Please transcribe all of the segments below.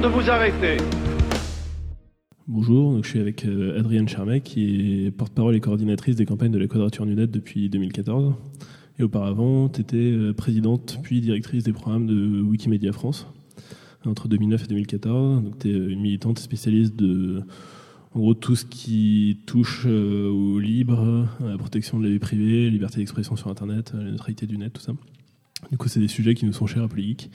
de vous arrêter. Bonjour, donc je suis avec euh, Adrienne Charmet, qui est porte-parole et coordinatrice des campagnes de la Quadrature Net depuis 2014. Et auparavant, tu étais euh, présidente puis directrice des programmes de Wikimedia France entre 2009 et 2014. Donc tu es une militante spécialiste de en gros tout ce qui touche euh, au libre, à la protection de la vie privée, liberté d'expression sur Internet, la neutralité du net, tout ça. Du coup, c'est des sujets qui nous sont chers à Polygeek.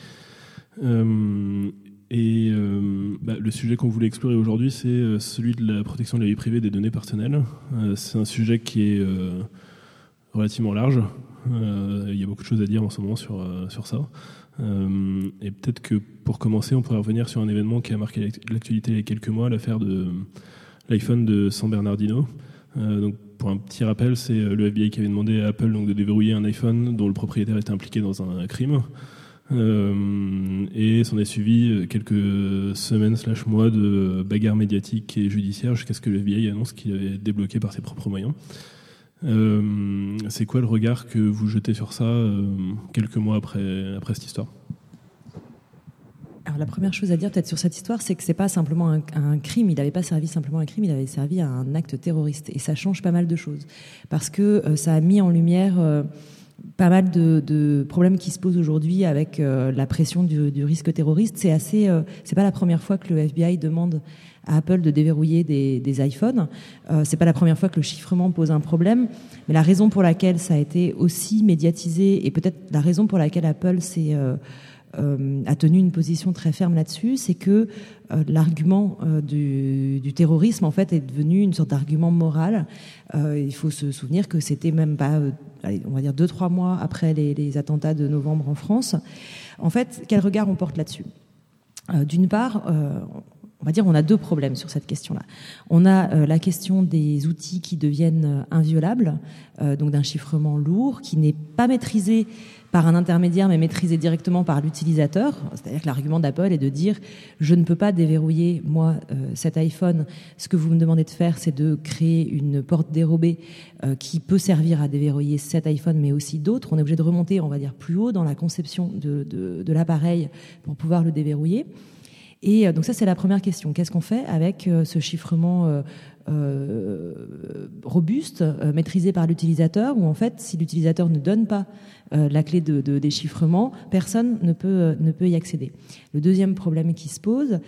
Euh, et euh, bah, le sujet qu'on voulait explorer aujourd'hui, c'est euh, celui de la protection de la vie privée des données personnelles. Euh, c'est un sujet qui est relativement large. Il y a beaucoup de choses à dire en ce moment sur, sur ça. Et peut-être que pour commencer, on pourrait revenir sur un événement qui a marqué l'act- l'actualité il y a quelques mois, l'affaire de l'iPhone de San Bernardino. Donc, pour un petit rappel, c'est le FBI qui avait demandé à Apple donc, de déverrouiller un iPhone dont le propriétaire était impliqué dans un crime. Euh, et s'en est suivi euh, quelques semaines slash mois de bagarres médiatiques et judiciaires jusqu'à ce que le FBI annonce qu'il avait débloqué par ses propres moyens. Euh, c'est quoi le regard que vous jetez sur ça euh, quelques mois après, après cette histoire? Alors la première chose à dire peut-être sur cette histoire, c'est que c'est pas simplement un, un crime. Il n'avait pas servi simplement un crime, il avait servi à un acte terroriste. Et ça change pas mal de choses parce que ça a mis en lumière pas mal de, problèmes qui se posent aujourd'hui avec euh, la pression du, risque terroriste. C'est assez, euh, c'est pas la première fois que le FBI demande à Apple de déverrouiller des, iPhones. Euh, c'est pas la première fois que le chiffrement pose un problème, mais la raison pour laquelle ça a été aussi médiatisé et peut-être la raison pour laquelle Apple s'est euh, a tenu une position très ferme là-dessus, c'est que euh, l'argument euh, du, terrorisme en fait est devenu une sorte d'argument moral. Euh, il faut se souvenir que c'était même pas, euh, on va dire deux trois mois après les, attentats de novembre en France. En fait, quel regard on porte là-dessus? Euh, D'une part, euh, on va dire on a deux problèmes sur cette question-là. On a euh, la question des outils qui deviennent euh, inviolables, euh, donc d'un chiffrement lourd qui n'est pas maîtrisé par un intermédiaire mais maîtrisé directement par l'utilisateur. C'est-à-dire que l'argument d'Apple est de dire je ne peux pas déverrouiller moi euh, cet iPhone. Ce que vous me demandez de faire, c'est de créer une porte dérobée euh, qui peut servir à déverrouiller cet iPhone mais aussi d'autres. On est obligé de remonter, on va dire, plus haut dans la conception de, de, de l'appareil pour pouvoir le déverrouiller. Et euh, donc ça, c'est la première question. Qu'est-ce qu'on fait avec ce chiffrement euh, robuste, euh, maîtrisé par l'utilisateur, où en fait, si l'utilisateur ne donne pas euh, la clé de, déchiffrement, personne ne peut, ne peut y accéder. Le deuxième problème qui se pose,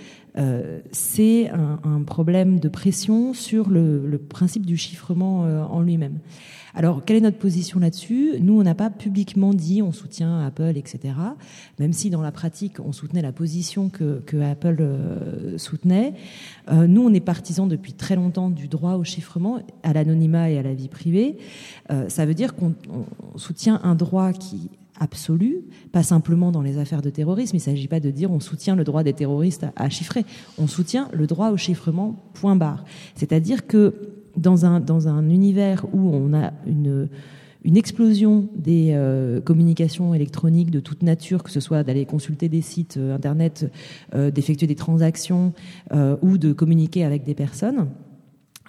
c'est un, problème de pression sur le, principe du chiffrement en lui-même. Alors, quelle est notre position là-dessus? Nous, on n'a pas publiquement dit on soutient Apple, etc. Même si dans la pratique, on soutenait la position que, Apple euh, soutenait. Euh, nous, on est partisans depuis très longtemps du droit au chiffrement, à l'anonymat et à la vie privée. Euh, ça veut dire qu'on on soutient un droit qui absolu, pas simplement dans les affaires de terrorisme. Il ne s'agit pas de dire on soutient le droit des terroristes à chiffrer. On soutient le droit au chiffrement, point barre. C'est-à-dire que dans un, dans un univers où on a une, une explosion des euh, communications électroniques de toute nature, que ce soit d'aller consulter des sites euh, internet, euh, d'effectuer des transactions ou de communiquer avec des personnes,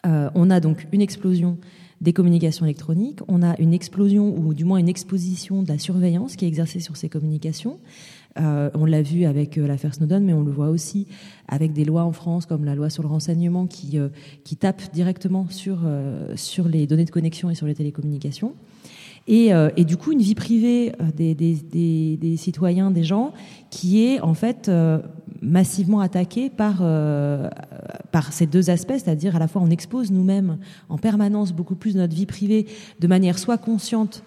on a donc une explosion des communications électroniques, on a une explosion ou du moins une exposition de la surveillance qui est exercée sur ces communications. Euh, on l'a vu avec euh, l'affaire Snowden, mais on le voit aussi avec des lois en France comme la loi sur le renseignement qui, euh, qui tape directement sur, sur les données de connexion et sur les télécommunications. Et, et du coup, une vie privée des, des, des, des citoyens, des gens, qui est en fait massivement attaquée par, par ces deux aspects, c'est-à-dire à la fois on expose nous-mêmes en permanence beaucoup plus notre vie privée de manière soit consciente,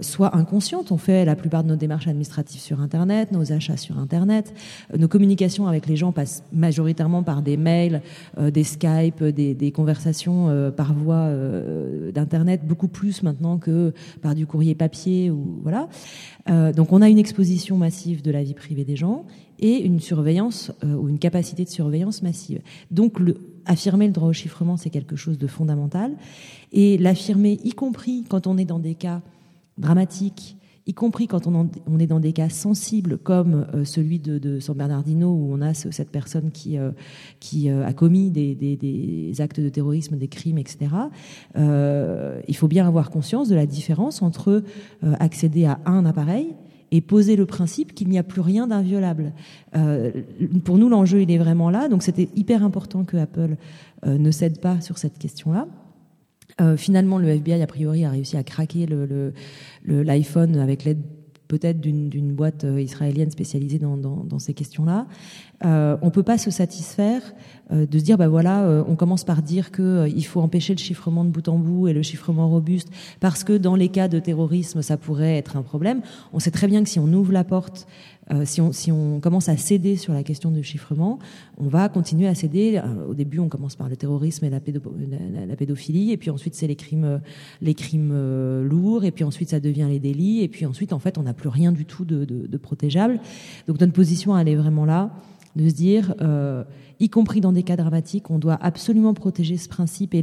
soit inconsciente. On fait la plupart de nos démarches administratives sur Internet, nos achats sur Internet. Euh, nos communications avec les gens passent majoritairement par des mails, euh, des Skype, des, conversations euh, par voie euh, d'Internet, beaucoup plus maintenant que par du courrier papier. ou voilà. Euh, donc on a une exposition massive de la vie privée des gens et une surveillance euh, ou une capacité de surveillance massive. Donc affirmer le droit au chiffrement, c'est quelque chose de fondamental. Et l'affirmer, y compris quand on est dans des cas dramatique, y compris quand on, en, on, est dans des cas sensibles comme euh, celui de, de, San Bernardino où on a ce, cette personne qui, euh, qui euh, a commis des, des, des, actes de terrorisme, des crimes, etc. il faut bien avoir conscience de la différence entre accéder à un appareil et poser le principe qu'il n'y a plus rien d'inviolable. pour nous, l'enjeu, il est vraiment là. Donc c'était hyper important que Apple ne cède pas sur cette question-là. Finalement, le FBI, a priori, a réussi à craquer l'iPhone avec l'aide peut-être d'une boîte euh, israélienne spécialisée dans, ces questions-là. Euh, on peut pas se satisfaire euh, de se dire, bah voilà, euh, on commence par dire que il faut empêcher le chiffrement de bout en bout et le chiffrement robuste parce que dans les cas de terrorisme, ça pourrait être un problème. On sait très bien que si on ouvre la porte euh, si, on, commence à céder sur la question du chiffrement, on va continuer à céder. Euh, au début, on commence par le terrorisme et la, pédophilie, et puis ensuite c'est les crimes, euh, lourds, et puis ensuite ça devient les délits, et puis ensuite, en fait, on n'a plus rien du tout de, protégeable. Donc notre position, elle est vraiment là, de se dire, y compris dans des cas dramatiques, on doit absolument protéger ce principe et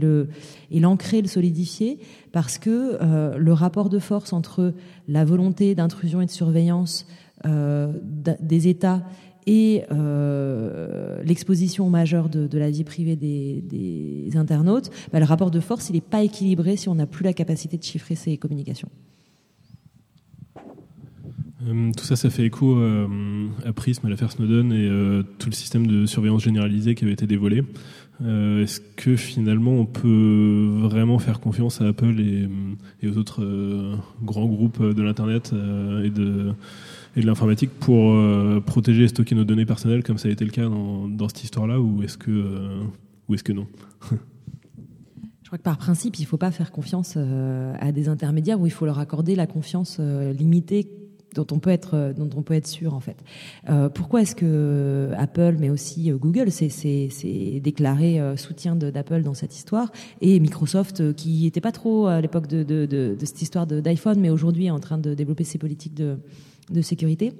l'ancrer, le solidifier, parce que le rapport de force entre la volonté d'intrusion et de surveillance des États et euh, l'exposition majeure de, la vie privée des, internautes, bah, le rapport de force, il n'est pas équilibré si on n'a plus la capacité de chiffrer ces communications. Euh, tout ça, ça fait écho à Prism, à l'affaire Snowden et tout le système de surveillance généralisée qui avait été dévoilé. Est-ce que finalement on peut vraiment faire confiance à Apple et, et aux autres grands groupes de l'Internet et de de l'informatique pour euh, protéger et stocker nos données personnelles comme ça a été le cas dans, cette histoire-là ou est-ce que, euh, est-ce que non? Je crois que par principe, il ne faut pas faire confiance euh, à des intermédiaires où il faut leur accorder la confiance limitée dont on peut être dont on peut être sûr en fait. pourquoi est-ce que Apple, mais aussi Google, s'est déclaré soutien d'Apple dans cette histoire et Microsoft, qui n'était pas trop à l'époque de, de, de, cette histoire d'iPhone, mais aujourd'hui est en train de développer ses politiques de, de sécurité.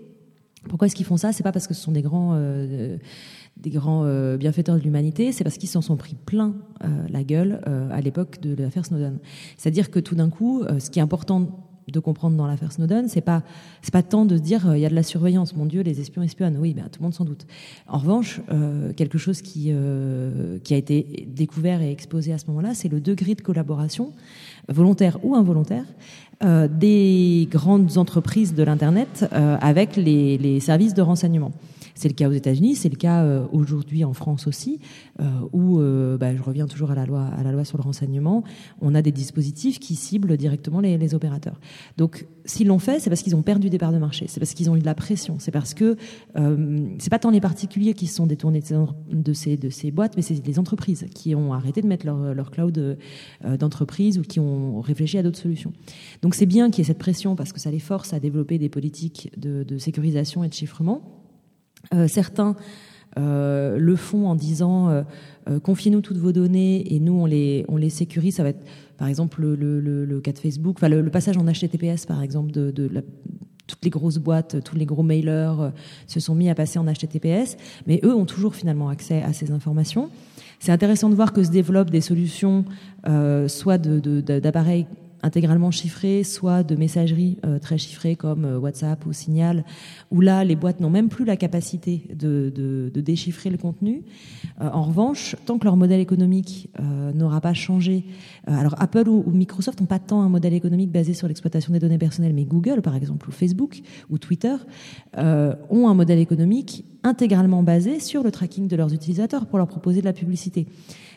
Pourquoi est-ce qu'ils font ça? C'est pas parce que ce sont des grands, euh, des grands euh, bienfaiteurs de l'humanité, c'est parce qu'ils s'en sont pris plein euh, la gueule à l'époque de l'affaire Snowden. C'est-à-dire que tout d'un coup, ce qui est important de comprendre dans l'affaire Snowden, c'est pas c'est pas tant de dire il y a de la surveillance, mon Dieu, les espions espionnent. Oui, ben, tout le monde s'en doute. En revanche, quelque chose qui qui a été découvert et exposé à ce moment-là, c'est le degré de collaboration volontaire ou involontaire euh, des grandes entreprises de l'Internet euh, avec les, les, services de renseignement. C'est le cas aux États-Unis, c'est le cas euh, aujourd'hui en France aussi, euh, où euh, bah, je reviens toujours à la loi, sur le renseignement. On a des dispositifs qui ciblent directement les, opérateurs. Donc, s'ils l'ont fait, c'est parce qu'ils ont perdu des parts de marché, c'est parce qu'ils ont eu de la pression, c'est parce que euh, c'est pas tant les particuliers qui se sont détournés de ces, boîtes, mais c'est les entreprises qui ont arrêté de mettre leur, cloud d'entreprise ou qui ont réfléchi à d'autres solutions. Donc, c'est bien qu'il y ait cette pression parce que ça les force à développer des politiques de sécurisation et de chiffrement. Euh, certains euh, le font en disant euh, confiez-nous toutes vos données et nous on les on les sécurise. Ça va être par exemple le, le, cas de Facebook, enfin le, passage en HTTPS par exemple de, toutes les grosses boîtes, tous les gros mailers se sont mis à passer en HTTPS, mais eux ont toujours finalement accès à ces informations. C'est intéressant de voir que se développent des solutions, soit d'appareils de, intégralement chiffré, soit de messagerie euh, très chiffrée comme euh, WhatsApp ou Signal, où là, les boîtes n'ont même plus la capacité de, de, déchiffrer le contenu. Euh, en revanche, tant que leur modèle économique n'aura pas changé, alors Apple ou, Microsoft n'ont pas tant un modèle économique basé sur l'exploitation des données personnelles, mais Google, par exemple, ou Facebook, ou Twitter, ont un modèle économique intégralement basé sur le tracking de leurs utilisateurs pour leur proposer de la publicité.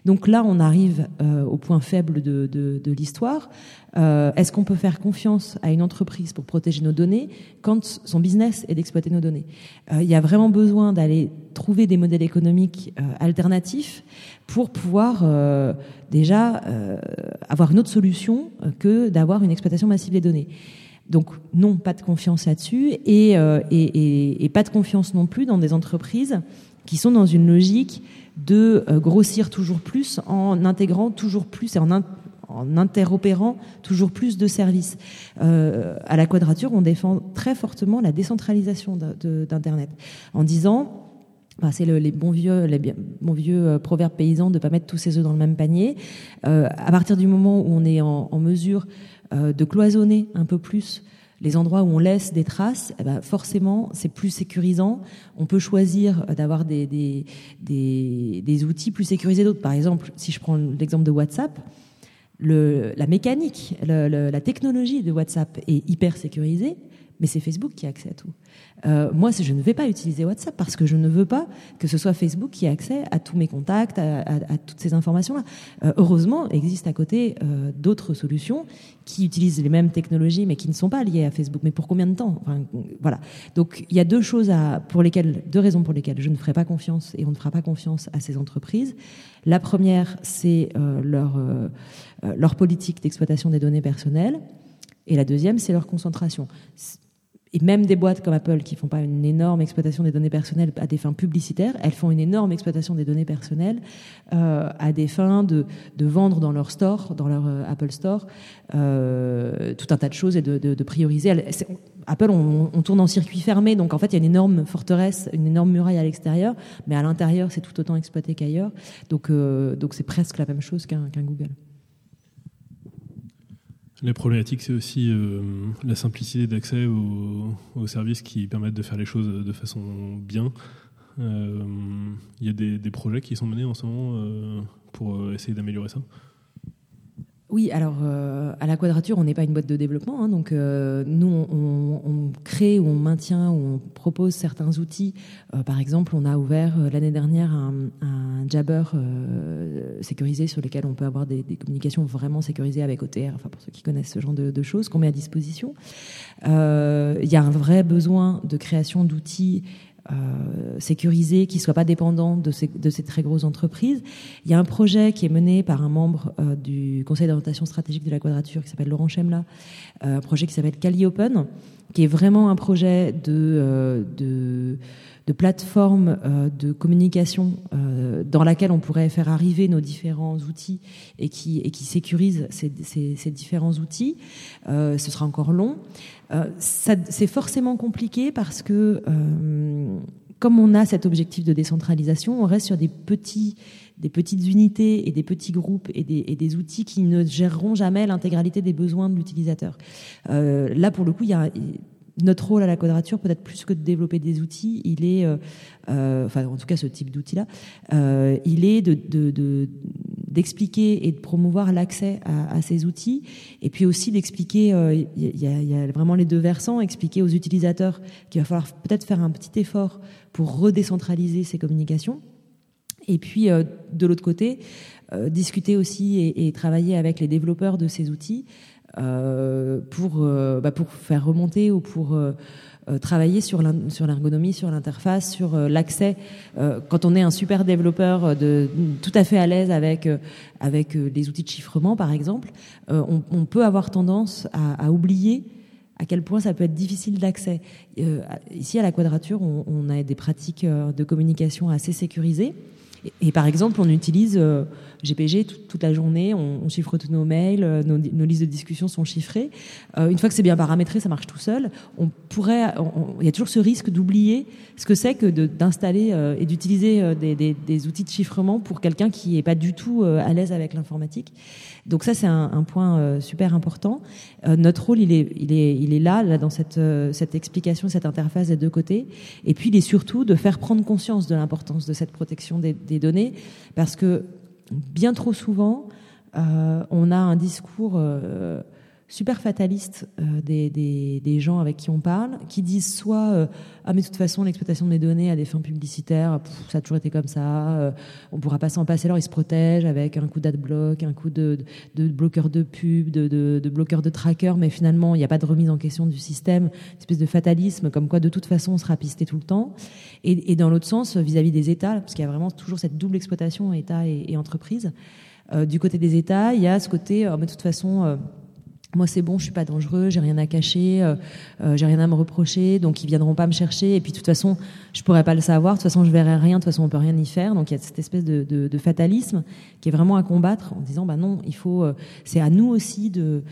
Donc là, on arrive euh, au point faible de, l'histoire. Euh, Est-ce qu'on peut faire confiance à une entreprise pour protéger nos données quand son business est d'exploiter nos données? Euh, Il y a vraiment besoin d'aller trouver des modèles économiques euh, alternatifs pour pouvoir euh, déjà avoir une autre solution que d'avoir une exploitation massive des données. Donc non, pas de confiance là-dessus et, et, et, pas de confiance non plus dans des entreprises qui sont dans une logique de euh, grossir toujours plus en intégrant toujours plus et en, interopérant toujours plus de services. Euh, à la Quadrature, on défend très fortement la décentralisation d'Internet en disant c'est le, les vieux, les bons vieux euh, proverbes paysans de pas mettre tous ses œufs dans le même panier. Euh, à partir du moment où on est en, mesure de cloisonner un peu plus les endroits où on laisse des traces, eh ben forcément, c'est plus sécurisant. On peut choisir d'avoir des, des, des, outils plus sécurisés d'autres. Par exemple, si je prends l'exemple de WhatsApp, le, la mécanique, la technologie de WhatsApp est hyper sécurisée, mais c'est Facebook qui a accès à tout. Euh, moi, je ne vais pas utiliser WhatsApp parce que je ne veux pas que ce soit Facebook qui ait accès à tous mes contacts, à, toutes ces informations-là. Euh, heureusement, existe à côté euh, d'autres solutions qui utilisent les mêmes technologies, mais qui ne sont pas liées à Facebook. Mais pour combien de temps? Enfin, Voilà. Donc, il y a deux choses à, pour lesquelles, deux raisons pour lesquelles je ne ferai pas confiance et on ne fera pas confiance à ces entreprises. La première, c'est leur leur politique d'exploitation des données personnelles. Et la deuxième, c'est leur concentration et même des boîtes comme Apple qui font pas une énorme exploitation des données personnelles à des fins publicitaires, elles font une énorme exploitation des données personnelles euh, à des fins de, de, vendre dans leur store, dans leur euh, Apple Store, euh, tout un tas de choses et de, de, de prioriser. Apple, on, on, tourne en circuit fermé, donc en fait, il y a une énorme forteresse, une énorme muraille à l'extérieur, mais à l'intérieur, c'est tout autant exploité qu'ailleurs. Donc, euh, donc c'est presque la même chose qu'un Google. La problématique, c'est aussi euh, la simplicité d'accès aux, services qui permettent de faire les choses de façon bien. Euh, il y a des, projets qui sont menés en ce moment euh, pour essayer d'améliorer ça oui, alors euh, à la Quadrature, on n'est pas une boîte de développement, hein, donc euh, nous on, on, crée ou on maintient ou on propose certains outils. Euh, par exemple, on a ouvert l'année dernière un, un Jabber sécurisé sur lequel on peut avoir des, des, communications vraiment sécurisées avec OTR, enfin pour ceux qui connaissent ce genre de, de choses qu'on met à disposition. Il y a un vrai besoin de création d'outils euh, sécurisé, qui ne soit pas dépendant de ces, de ces, très grosses entreprises. Il y a un projet qui est mené par un membre euh, du Conseil d'orientation stratégique de la Quadrature qui s'appelle Laurent Chemla, euh, un projet qui s'appelle Cali Open, qui est vraiment un projet de, de de plateforme euh, de communication euh, dans laquelle on pourrait faire arriver nos différents outils et qui, sécurise ces, différents outils. Euh, ce sera encore long. c'est forcément compliqué parce que comme on a cet objectif de décentralisation, on reste sur des petites unités et des petits groupes et des, outils qui ne géreront jamais l'intégralité des besoins de l'utilisateur. Là, pour le coup, il y a notre rôle à la quadrature, peut-être plus que de développer des outils, il est, euh, euh enfin en tout cas ce type d'outil-là, euh, il est de, de, d'expliquer et de promouvoir l'accès à, ces outils, et puis aussi d'expliquer, il y, a, vraiment les deux versants, expliquer aux utilisateurs qu'il va falloir peut-être faire un petit effort pour redécentraliser ces communications, et puis de l'autre côté, discuter aussi et, travailler avec les développeurs de ces outils pour, euh, bah, pour faire remonter ou pour euh, travailler sur l'ergonomie, sur l'interface, sur l'accès. quand on est un super développeur de, tout à fait à l'aise avec, avec les outils de chiffrement, par exemple, on, peut avoir tendance à, oublier à quel point ça peut être difficile d'accès. ici, à la Quadrature, on, a des pratiques de communication assez sécurisées. Et, par exemple, on utilise GPG toute la journée, on, chiffre tous nos mails, euh, nos, listes de discussion sont chiffrées. Euh, une fois que c'est bien paramétré, ça marche tout seul. On pourrait, il y a toujours ce risque d'oublier ce que c'est que d'installer euh, et d'utiliser des, outils de chiffrement pour quelqu'un qui n'est pas du tout à l'aise avec l'informatique. Donc ça, c'est un, point super important. notre rôle, il est, là, là dans cette, explication, cette interface des deux côtés. Et puis, il est surtout de faire prendre conscience de l'importance de cette protection des données, parce que bien trop souvent, euh, on a un discours euh, super fataliste euh, des, des, gens avec qui on parle, qui disent soit ah mais de toute façon l'exploitation des données à des fins publicitaires, ça a toujours été comme ça, on pourra pas s'en passer. Alors ils se protègent avec un coup d'adblock, un coup de, bloqueur de pub, de, de, de bloqueur de tracker, mais finalement il n'y a pas de remise en question du système, une espèce de fatalisme comme quoi de toute façon on sera pisté tout le temps. Et, et dans l'autre sens, vis-à-vis des États, parce qu'il y a vraiment toujours cette double exploitation État et, et entreprise. Euh, du côté des États, il y a ce côté, euh, de toute façon, euh, moi c'est bon, je suis pas dangereux, j'ai rien à cacher, euh, j'ai rien à me reprocher, donc ils viendront pas me chercher. Et puis de toute façon, je pourrais pas le savoir. De toute façon, je verrai rien. De toute façon, on peut rien y faire. Donc il y a cette espèce de, de, de fatalisme qui est vraiment à combattre en disant bah non, il faut. c'est à nous aussi de,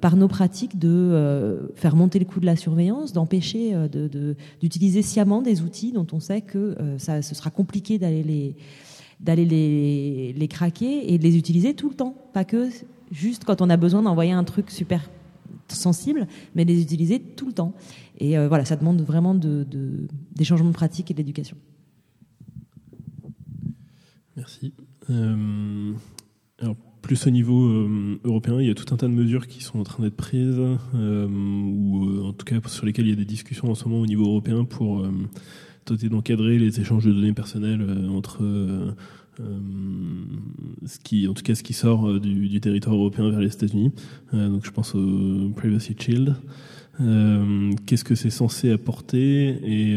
par nos pratiques, de faire monter le coût de la surveillance, d'empêcher de, d'utiliser sciemment des outils dont on sait que ça, ce sera compliqué d'aller les d'aller les, les craquer et de les utiliser tout le temps, pas que juste quand on a besoin d'envoyer un truc super sensible, mais les utiliser tout le temps. Et euh, voilà, ça demande vraiment de, de, des changements de pratique et d'éducation. Merci. Euh, alors, plus au niveau euh, européen, il y a tout un tas de mesures qui sont en train d'être prises, ou en tout cas sur lesquelles il y a des discussions en ce moment au niveau européen pour tenter d'encadrer les échanges de données personnelles entre qui, en tout cas, ce qui sort du, du territoire européen vers les États-Unis. donc, je pense au Privacy Shield. Qu'est-ce que c'est censé apporter et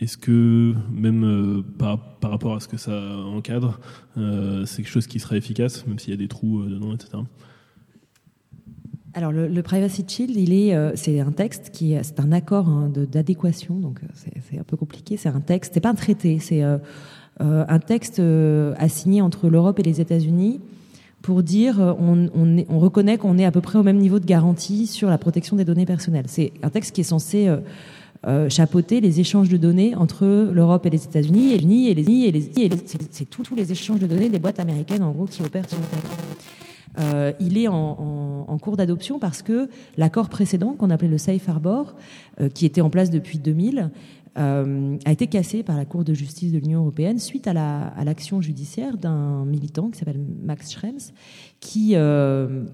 est-ce que même euh, par, rapport à ce que ça encadre, euh, c'est quelque chose qui sera efficace, même s'il y a des trous euh, dedans, etc. Alors le, Privacy Shield, c'est un texte qui, c'est un accord hein, d'adéquation, donc c'est un peu compliqué. C'est un texte, c'est pas un traité, c'est un texte assigné entre l'Europe et les États-Unis pour dire on, on, on reconnaît qu'on est à peu près au même niveau de garantie sur la protection des données personnelles. C'est un texte qui est censé euh, chapeauter les échanges de données entre l'Europe et les États-Unis, et les et les et les, et c'est tous les échanges de données des boîtes américaines en gros qui opèrent sur le territoire. Euh, il est en, en, cours d'adoption parce que l'accord précédent, qu'on appelait le Safe Harbor, euh, qui était en place depuis 2000, euh, a été cassé par la Cour de justice de l'Union européenne suite à l'action la, à judiciaire d'un militant qui s'appelle Max Schrems, qui euh,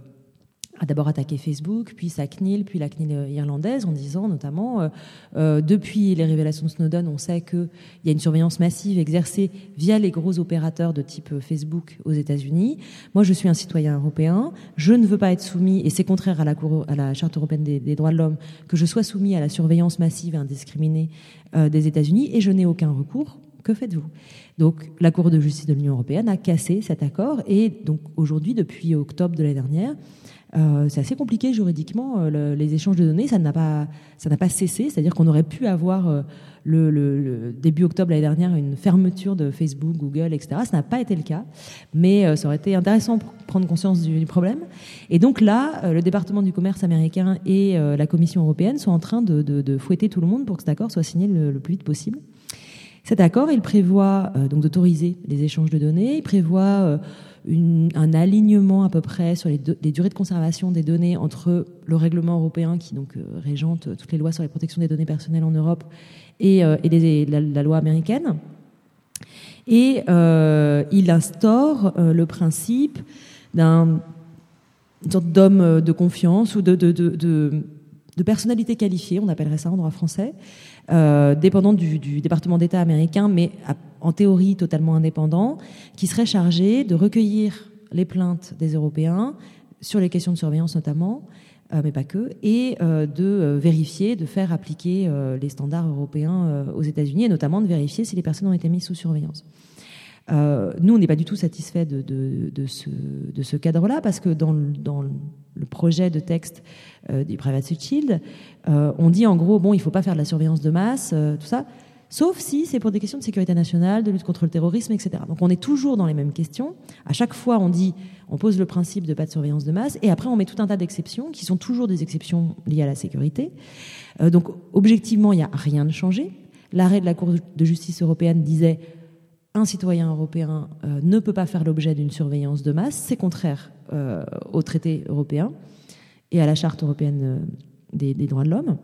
a d'abord attaqué Facebook, puis sa CNIL, puis la CNIL euh, irlandaise, en disant notamment, euh, euh, depuis les révélations de Snowden, on sait qu'il y a une surveillance massive exercée via les gros opérateurs de type Facebook aux États-Unis. Moi, je suis un citoyen européen, je ne veux pas être soumis, et c'est contraire à la, Cour, à la Charte européenne des, droits de l'homme, que je sois soumis à la surveillance massive et indiscriminée des États-Unis, et je n'ai aucun recours. Que faites-vous? Donc, la Cour de justice de l'Union européenne a cassé cet accord, et donc aujourd'hui, depuis octobre de l'année dernière, euh, c'est assez compliqué juridiquement. Euh, les échanges de données, ça n'a pas, ça n'a pas cessé. C'est-à-dire qu'on aurait pu avoir euh, le, début octobre l'année dernière une fermeture de Facebook, Google, etc. Ça n'a pas été le cas, mais ça aurait été intéressant pour prendre conscience du, problème. Et donc là, le département du commerce américain et la Commission européenne sont en train de, fouetter tout le monde pour que cet accord soit signé le, le plus vite possible. Cet accord, il prévoit donc d'autoriser les échanges de données. Il prévoit un alignement à peu près sur les, durées de conservation des données entre le règlement européen qui donc euh, régente toutes les lois sur la protection des données personnelles en Europe et, euh, la, loi américaine. Et euh, il instaure le principe d'un sorte d'homme de confiance ou de, personnalité qualifiée, on appellerait ça en droit français, dépendant du, département d'État américain, mais en théorie totalement indépendant, qui serait chargé de recueillir les plaintes des Européens sur les questions de surveillance notamment, euh, mais pas que, et euh, de euh, vérifier, de faire appliquer les standards européens aux États-Unis, et notamment de vérifier si les personnes ont été mises sous surveillance. Nous, on n'est pas du tout satisfait de, ce, cadre-là, parce que dans, le projet de texte du Privacy Shield, on dit en gros, bon, il ne faut pas faire de la surveillance de masse, tout ça, sauf si c'est pour des questions de sécurité nationale, de lutte contre le terrorisme, etc. Donc on est toujours dans les mêmes questions. À chaque fois, on dit, on pose le principe de pas de surveillance de masse, et après on met tout un tas d'exceptions qui sont toujours des exceptions liées à la sécurité. Euh, donc objectivement, il n'y a rien de changé. L'arrêt de la Cour de justice européenne disait un citoyen européen euh, ne peut pas faire l'objet d'une surveillance de masse, c'est contraire euh, au traité européen et à la charte européenne des droits de l'homme.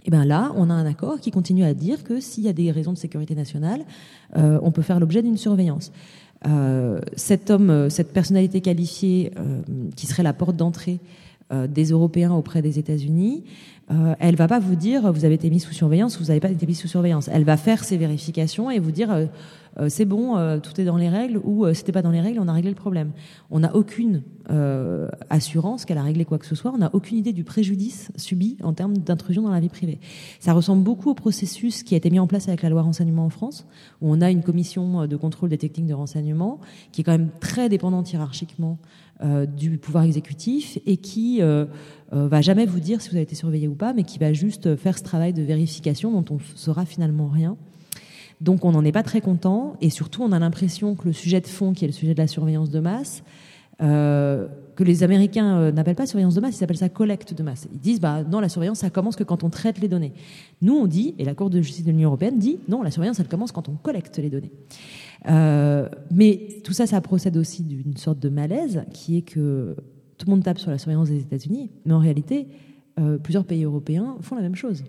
Et eh bien là, on a un accord qui continue à dire que s'il y a des raisons de sécurité nationale, euh, on peut faire l'objet d'une surveillance. Euh, cet homme, euh, cette personnalité qualifiée qui serait la porte d'entrée des Européens auprès des États-Unis, elle va pas vous dire vous avez été mis sous surveillance, vous n'avez pas été mis sous surveillance. Elle va faire ses vérifications et vous dire euh, c'est bon, euh, tout est dans les règles, ou euh, c'était pas dans les règles, on a réglé le problème. On n'a aucune assurance qu'elle a réglé quoi que ce soit, on n'a aucune idée du préjudice subi en termes d'intrusion dans la vie privée. Ça ressemble beaucoup au processus qui a été mis en place avec la loi renseignement en France, où on a une commission de contrôle des techniques de renseignement qui est quand même très dépendante hiérarchiquement du pouvoir exécutif et qui va jamais vous dire si vous avez été surveillé ou pas, mais qui va juste faire ce travail de vérification dont on saura finalement rien. Donc on n'en est pas très content et surtout on a l'impression que le sujet de fond, qui est le sujet de la surveillance de masse, euh, que les Américains euh, n'appellent pas surveillance de masse, ils appellent ça collecte de masse. Ils disent bah non, la surveillance ça commence que quand on traite les données. Nous on dit et la Cour de justice de l'Union européenne dit non, la surveillance elle commence quand on collecte les données. Euh, mais tout ça, ça procède aussi d'une sorte de malaise qui est que tout le monde tape sur la surveillance des États-Unis, mais en réalité plusieurs pays européens font la même chose.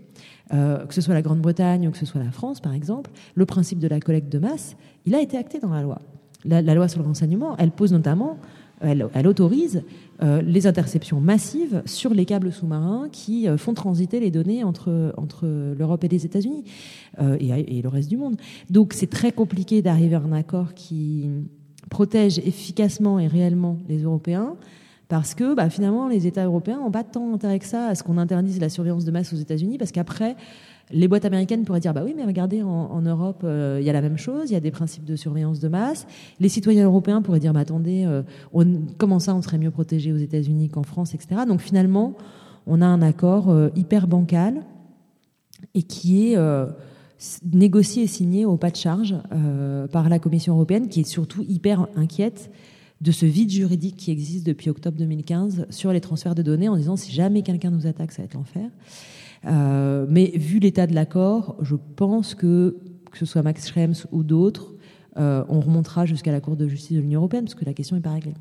Que ce soit la Grande-Bretagne ou que ce soit la France, par exemple, le principe de la collecte de masse, il a été acté dans la loi. la, loi sur le renseignement, elle pose notamment, elle, autorise euh, les interceptions massives sur les câbles sous-marins qui euh, font transiter les données entre, entre l'Europe et les États-Unis et, et, le reste du monde. Donc c'est très compliqué d'arriver à un accord qui protège efficacement et réellement les Européens parce que bah, finalement, les États européens n'ont pas tant intérêt que ça à ce qu'on interdise la surveillance de masse aux États-Unis, parce qu'après, les boîtes américaines pourraient dire bah oui, mais regardez, en, Europe, euh, il y a la même chose, il y a des principes de surveillance de masse. Les citoyens européens pourraient dire bah attendez, euh, comment ça, on serait mieux protégé aux États-Unis qu'en France, etc. Donc finalement, on a un accord euh, hyper bancal et qui est négocié et signé au pas de charge par la Commission européenne, qui est surtout hyper inquiète de ce vide juridique qui existe depuis octobre 2015 sur les transferts de données en disant si jamais quelqu'un nous attaque, ça va être l'enfer. Euh, mais vu l'état de l'accord, je pense que, que ce soit Max Schrems ou d'autres, euh, on remontera jusqu'à la Cour de justice de l'Union européenne parce que la question n'est pas réglée.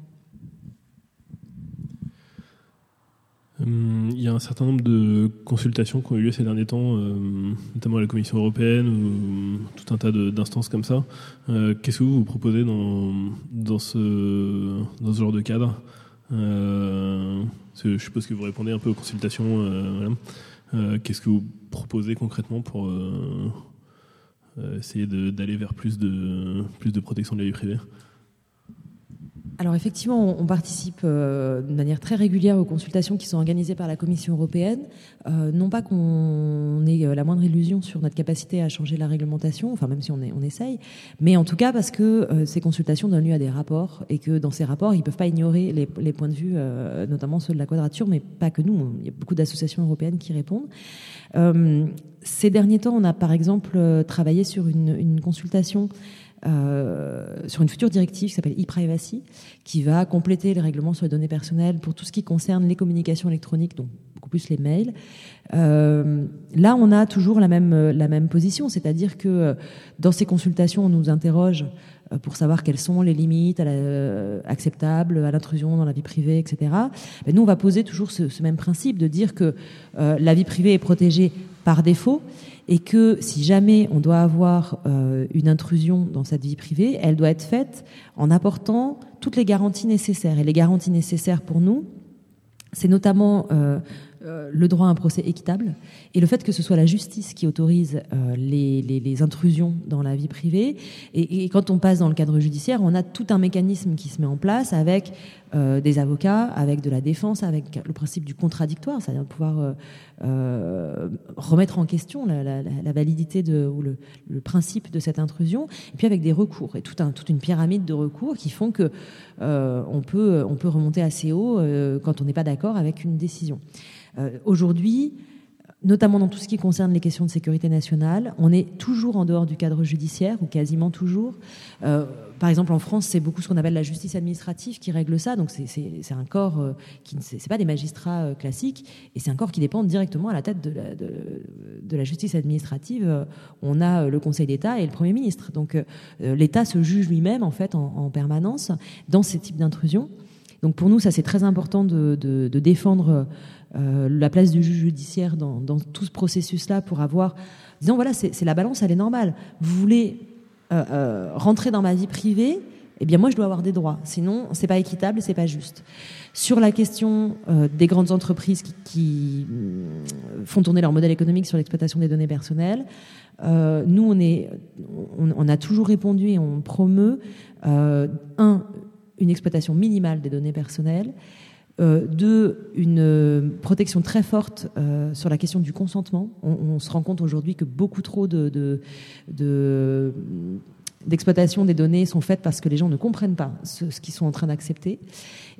Hum, il y a un certain nombre de consultations qui ont eu lieu ces derniers temps, euh, notamment à la Commission européenne ou tout un tas d'instances comme ça. Qu'est-ce que vous vous proposez dans, dans, ce, dans ce genre de cadre? Je suppose que vous répondez un peu aux consultations. Qu'est-ce que vous proposez concrètement pour essayer d'aller vers plus de, plus de protection de la vie privée? Alors effectivement, on, participe euh, de manière très régulière aux consultations qui sont organisées par la Commission européenne. Euh, non pas qu'on ait euh, la moindre illusion sur notre capacité à changer la réglementation, enfin même si on, essaye, mais en tout cas parce que ces consultations donnent lieu à des rapports et que dans ces rapports, ils ne peuvent pas ignorer les, points de vue, notamment ceux de la quadrature, mais pas que nous. Il y a beaucoup d'associations européennes qui répondent. ces derniers temps, on a par exemple travaillé sur une consultation euh, sur une future directive qui s'appelle e-privacy, qui va compléter les règlements sur les données personnelles pour tout ce qui concerne les communications électroniques, donc beaucoup plus les mails. Euh, là, on a toujours la même, la même position, c'est-à-dire que euh, dans ces consultations, on nous interroge euh, pour savoir quelles sont les limites acceptables à l'intrusion dans la vie privée, etc. Nous, on va poser toujours ce même principe de dire que la vie privée est protégée par défaut et que si jamais on doit avoir euh, une intrusion dans cette vie privée, elle doit être faite en apportant toutes les garanties nécessaires. Et les garanties nécessaires pour nous, c'est notamment euh, euh, le droit à un procès équitable et le fait que ce soit la justice qui autorise euh, les, les, les, intrusions dans la vie privée. Et, et, quand on passe dans le cadre judiciaire, on a tout un mécanisme qui se met en place avec euh, des avocats, avec de la défense, avec le principe du contradictoire, c'est-à-dire de pouvoir euh, remettre en question la, la, la validité de, ou le, le, principe de cette intrusion, et puis avec des recours et tout un, toute une pyramide de recours qui font que on peut on peut remonter assez haut quand on n'est pas d'accord avec une décision. Euh, aujourd'hui, notamment dans tout ce qui concerne les questions de sécurité nationale, on est toujours en dehors du cadre judiciaire, ou quasiment toujours. Euh, par exemple, en France, c'est beaucoup ce qu'on appelle la justice administrative qui règle ça. Donc, c'est un corps euh, qui ne c'est pas des magistrats classiques, et c'est un corps qui dépend directement à la tête de la, de, la justice administrative. on a le Conseil d'État et le Premier ministre. Donc, l'État se juge lui-même en fait en, en, permanence dans ces types d'intrusions. Donc, pour nous, ça c'est très important de, défendre euh, la place du juge judiciaire dans, tout ce processus-là pour avoir, disons voilà, c'est la balance, elle est normale. Vous voulez euh, euh, rentrer dans ma vie privée, eh bien moi je dois avoir des droits. Sinon, c'est pas équitable, c'est pas juste. Sur la question des grandes entreprises qui, font tourner leur modèle économique sur l'exploitation des données personnelles, nous on est, on, a toujours répondu et on promeut un une exploitation minimale des données personnelles euh, de une euh, protection très forte euh, sur la question du consentement. On, se rend compte aujourd'hui que beaucoup trop de, d'exploitation des données sont faites parce que les gens ne comprennent pas ce, qu'ils sont en train d'accepter.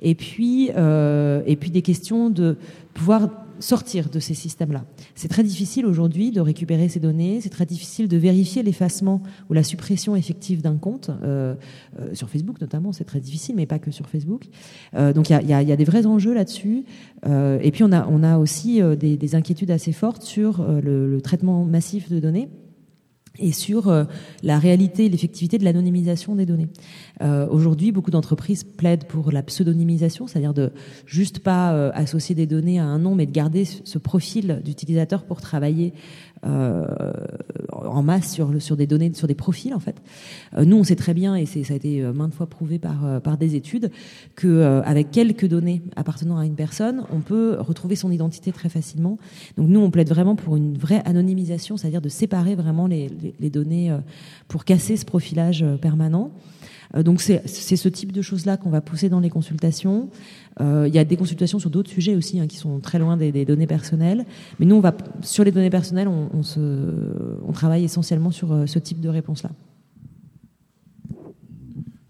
Et puis, et puis des questions de pouvoir sortir de ces systèmes-là. C'est très difficile aujourd'hui de récupérer ces données, c'est très difficile de vérifier l'effacement ou la suppression effective d'un compte, euh, euh, sur Facebook notamment, c'est très difficile, mais pas que sur Facebook. Euh, donc il y a, des vrais enjeux là-dessus. et puis on a, aussi des, des inquiétudes assez fortes sur le traitement massif de données et sur euh, la réalité et l'effectivité de l'anonymisation des données. Euh, Aujourd'hui, beaucoup d'entreprises plaident pour la pseudonymisation, c'est-à-dire de juste pas euh, associer des données à un nom, mais de garder ce profil d'utilisateur pour travailler en masse sur, sur des données, sur des profils en fait. nous, on sait très bien, et ça a été maintes fois prouvé par, par des études, que avec quelques données appartenant à une personne, on peut retrouver son identité très facilement. Donc nous, on plaide vraiment pour une vraie anonymisation, c'est-à-dire de séparer vraiment les, les données pour casser ce profilage permanent. Euh, donc c'est ce type de choses-là qu'on va pousser dans les consultations. Euh, il y a des consultations sur d'autres sujets aussi hein, qui sont très loin des, données personnelles. Mais nous, on va sur les données personnelles, on, travaille essentiellement sur euh, ce type de réponse-là.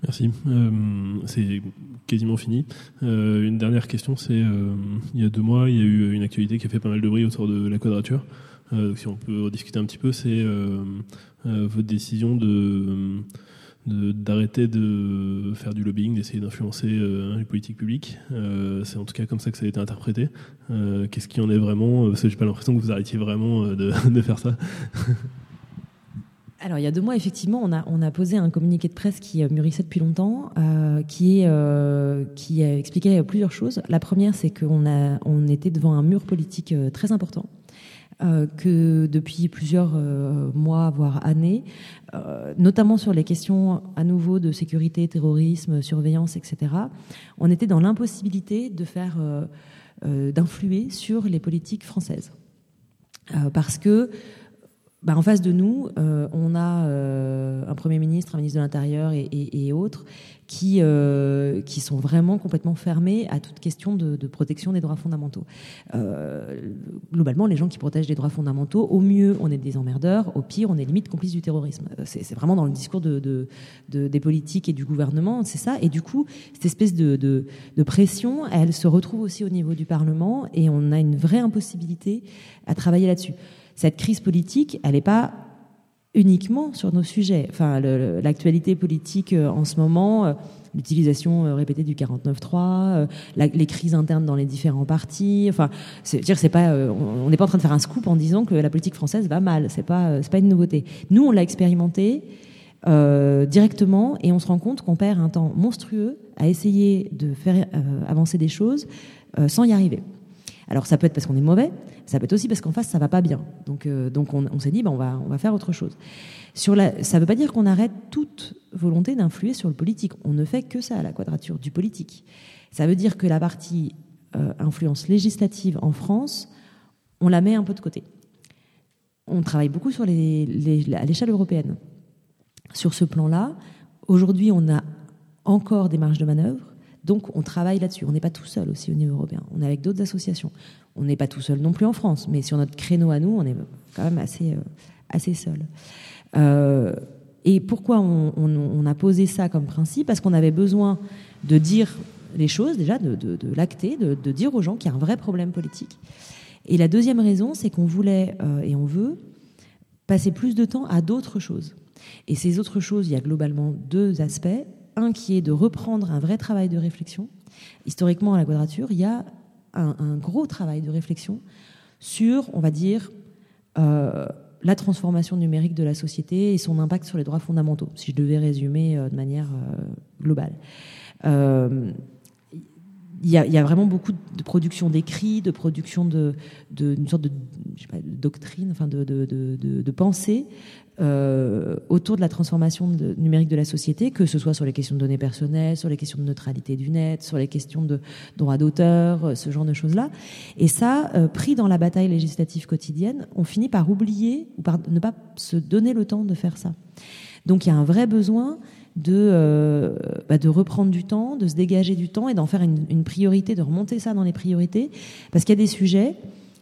Merci. c'est quasiment fini. une dernière question, c'est il y a deux mois, il y a eu une actualité qui a fait pas mal de bruit autour de la quadrature. si on peut rediscuter un petit peu, c'est votre décision de d'arrêter de, faire du lobbying, d'essayer d'influencer euh, les politiques publiques. Euh, c'est en tout cas comme ça que ça a été interprété. Euh, qu'est-ce qui en est vraiment Parce que j'ai pas l'impression que vous arrêtiez vraiment de, de faire ça. Alors, il y a deux mois, effectivement, on a, on a posé un communiqué de presse qui mûrissait depuis longtemps, qui, est, qui expliquait plusieurs choses. La première, c'est qu'on on était devant un mur politique très important. Euh, que depuis plusieurs euh, mois, voire années, euh, notamment sur les questions à nouveau de sécurité, terrorisme, surveillance, etc., on était dans l'impossibilité de faire, d'influer sur les politiques françaises. parce que bah, en face de nous, euh, on a euh, un Premier ministre, un ministre de l'Intérieur et, autres qui, euh, qui sont vraiment complètement fermés à toute question de, protection des droits fondamentaux. globalement, les gens qui protègent les droits fondamentaux, au mieux, on est des emmerdeurs, au pire, on est limite complice du terrorisme. C'est vraiment dans le discours de, des politiques et du gouvernement, c'est ça. Et du coup, cette espèce de, pression, elle se retrouve aussi au niveau du Parlement et on a une vraie impossibilité à travailler là-dessus cette crise politique, elle n'est pas uniquement sur nos sujets. Enfin, l'actualité politique euh, en ce moment, euh, l'utilisation euh, répétée du 49.3, les crises internes dans les différents partis. Enfin, dire c'est pas, on n'est pas en train de faire un scoop en disant que la politique française va mal. C'est pas, c'est pas une nouveauté. Nous, on l'a expérimenté directement et on se rend compte qu'on perd un temps monstrueux à essayer de faire avancer des choses sans y arriver. Alors ça peut être parce qu'on est mauvais, ça peut être aussi parce qu'en face ça va pas bien. Donc, euh, on, s'est dit, ben, on, va, faire autre chose. Sur la, ça ne veut pas dire qu'on arrête toute volonté d'influer sur le politique. On ne fait que ça à la quadrature du politique. Ça veut dire que la partie euh, influence législative en France, on la met un peu de côté. On travaille beaucoup sur à l'échelle européenne. Sur ce plan-là, aujourd'hui, on a encore des marges de manœuvre donc on travaille là-dessus. On n'est pas tout seul aussi au niveau européen. On est avec d'autres associations. On n'est pas tout seul non plus en France, mais sur notre créneau à nous, on est quand même assez, euh, assez seul. Euh, et pourquoi on, a posé ça comme principe? Parce qu'on avait besoin de dire les choses, déjà, de, l'acter, de, dire aux gens qu'il y a un vrai problème politique. Et la deuxième raison, c'est qu'on voulait euh, et on veut passer plus de temps à d'autres choses. Et ces autres choses, il y a globalement deux aspects un qui est de reprendre un vrai travail de réflexion. Historiquement, à la quadrature, il y a un, gros travail de réflexion sur, on va dire, euh, la transformation numérique de la société et son impact sur les droits fondamentaux, si je devais résumer euh, de manière euh, globale. Il y, a, vraiment beaucoup de production d'écrits, de production de, d'une sorte de, doctrine, enfin de, de, de pensée euh, autour de la transformation numérique de la société, que ce soit sur les questions de données personnelles, sur les questions de neutralité du net, sur les questions de droit d'auteur, euh, ce genre de choses-là. Et ça, euh, pris dans la bataille législative quotidienne, on finit par oublier ou par ne pas se donner le temps de faire ça. Donc il y a un vrai besoin de, bah, de reprendre du temps, de se dégager du temps et d'en faire une, priorité, de remonter ça dans les priorités, parce qu'il y a des sujets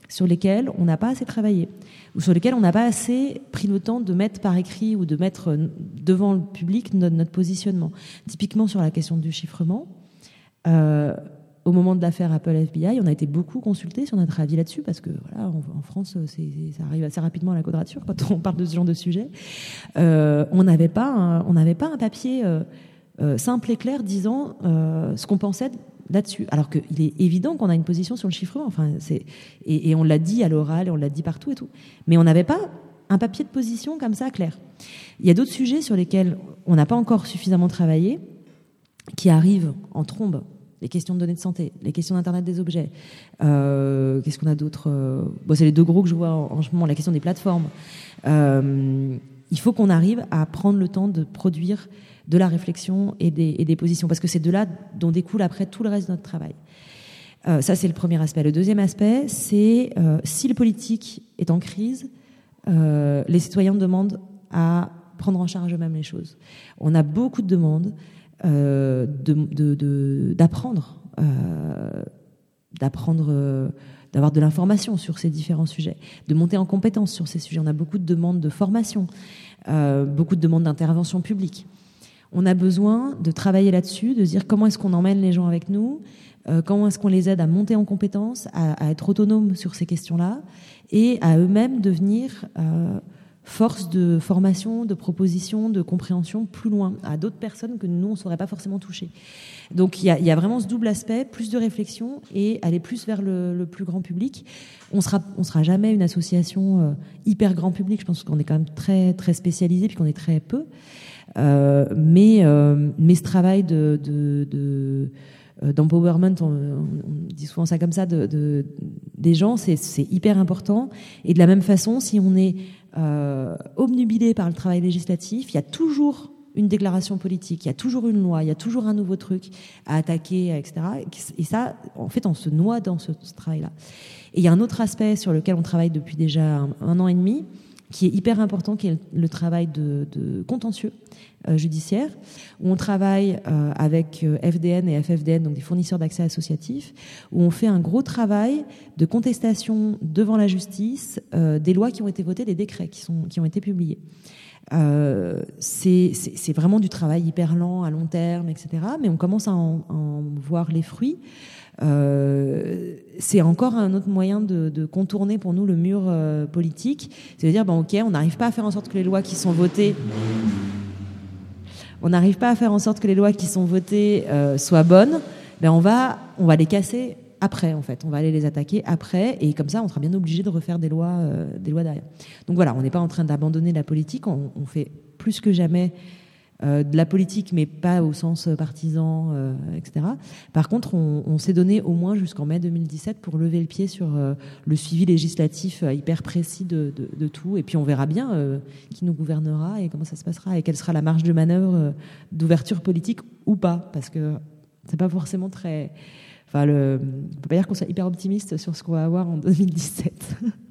sur lesquels on n'a pas assez travaillé ou sur lesquels on n'a pas assez pris le temps de mettre par écrit ou de mettre euh, devant le public notre, positionnement. Typiquement sur la question du chiffrement, euh, au moment de l'affaire Apple FBI, on a été beaucoup consulté sur notre avis là-dessus parce que voilà, en, France, ça arrive assez rapidement à la quadrature quand on parle de ce genre de sujet. Euh, on n'avait pas, on n'avait pas un papier simple et clair disant ce qu'on pensait là-dessus. Alors qu'il est évident qu'on a une position sur le chiffrement. Enfin, c'est et, on l'a dit à l'oral et on l'a dit partout et tout. Mais on n'avait pas un papier de position comme ça clair. Il y a d'autres sujets sur lesquels on n'a pas encore suffisamment travaillé, qui arrivent en trombe les questions de données de santé, les questions d'Internet des objets. Euh, qu'est-ce qu'on a d'autre bon, C'est les deux gros que je vois en, ce moment, la question des plateformes. il faut qu'on arrive à prendre le temps de produire de la réflexion et des, positions, parce que c'est de là dont découle après tout le reste de notre travail. Euh, ça, c'est le premier aspect. Le deuxième aspect, c'est euh, si le politique est en crise, euh, les citoyens demandent à prendre en charge eux-mêmes les choses. On a beaucoup de demandes d'apprendre, d'apprendre, d'avoir de l'information sur ces différents sujets, de monter en compétence sur ces sujets. On a beaucoup de demandes de formation, beaucoup de demandes d'intervention publique. On a besoin de travailler là-dessus, de dire comment est-ce qu'on emmène les gens avec nous, euh, comment est-ce qu'on les aide à monter en compétences, à, être autonomes sur ces questions-là, et à eux-mêmes devenir euh, force de formation, de proposition, de compréhension plus loin, à d'autres personnes que nous, on ne saurait pas forcément toucher. Donc il y, a, vraiment ce double aspect, plus de réflexion et aller plus vers le, plus grand public. On sera, on sera jamais une association euh, hyper grand public. Je pense qu'on est quand même très très spécialisé puis qu'on est très peu. Mais mais ce travail de, de euh, d'empowerment, on, dit souvent ça comme ça, de, des gens, c'est hyper important. Et de la même façon, si on est euh, obnubilé par le travail législatif, il y a toujours une déclaration politique, il y a toujours une loi, il y a toujours un nouveau truc à attaquer, etc. Et ça, en fait, on se noie dans ce, travail-là. Et il y a un autre aspect sur lequel on travaille depuis déjà un an et demi, qui est hyper important, qui est le travail de, contentieux judiciaire, où on travaille euh, avec euh, FDN et FFDN, donc des fournisseurs d'accès associatifs, où on fait un gros travail de contestation devant la justice des lois qui ont été votées, des décrets qui, sont, qui ont été publiés. c'est vraiment du travail hyper lent, à long terme, etc. Mais on commence à en, voir les fruits. Euh, c'est encore un autre moyen de, contourner pour nous le mur euh, politique. C'est-à-dire, bon, ok, on n'arrive pas à faire en sorte que les lois qui sont votées, on n'arrive pas à faire en sorte que les lois qui sont votées euh, soient bonnes. Ben on va, on va les casser après, en fait. On va aller les attaquer après, et comme ça, on sera bien obligé de refaire des lois, des lois derrière. Donc voilà, on n'est pas en train d'abandonner la politique. On, on, fait plus que jamais euh, de la politique, mais pas au sens partisan, euh, etc. Par contre, on, s'est donné au moins jusqu'en mai 2017 pour lever le pied sur euh, le suivi législatif hyper précis de, tout. Et puis on verra bien qui nous gouvernera et comment ça se passera et quelle sera la marge de manœuvre d'ouverture politique ou pas, parce que c'est pas forcément très. Enfin, le, on peut pas dire qu'on soit hyper optimiste sur ce qu'on va avoir en 2017.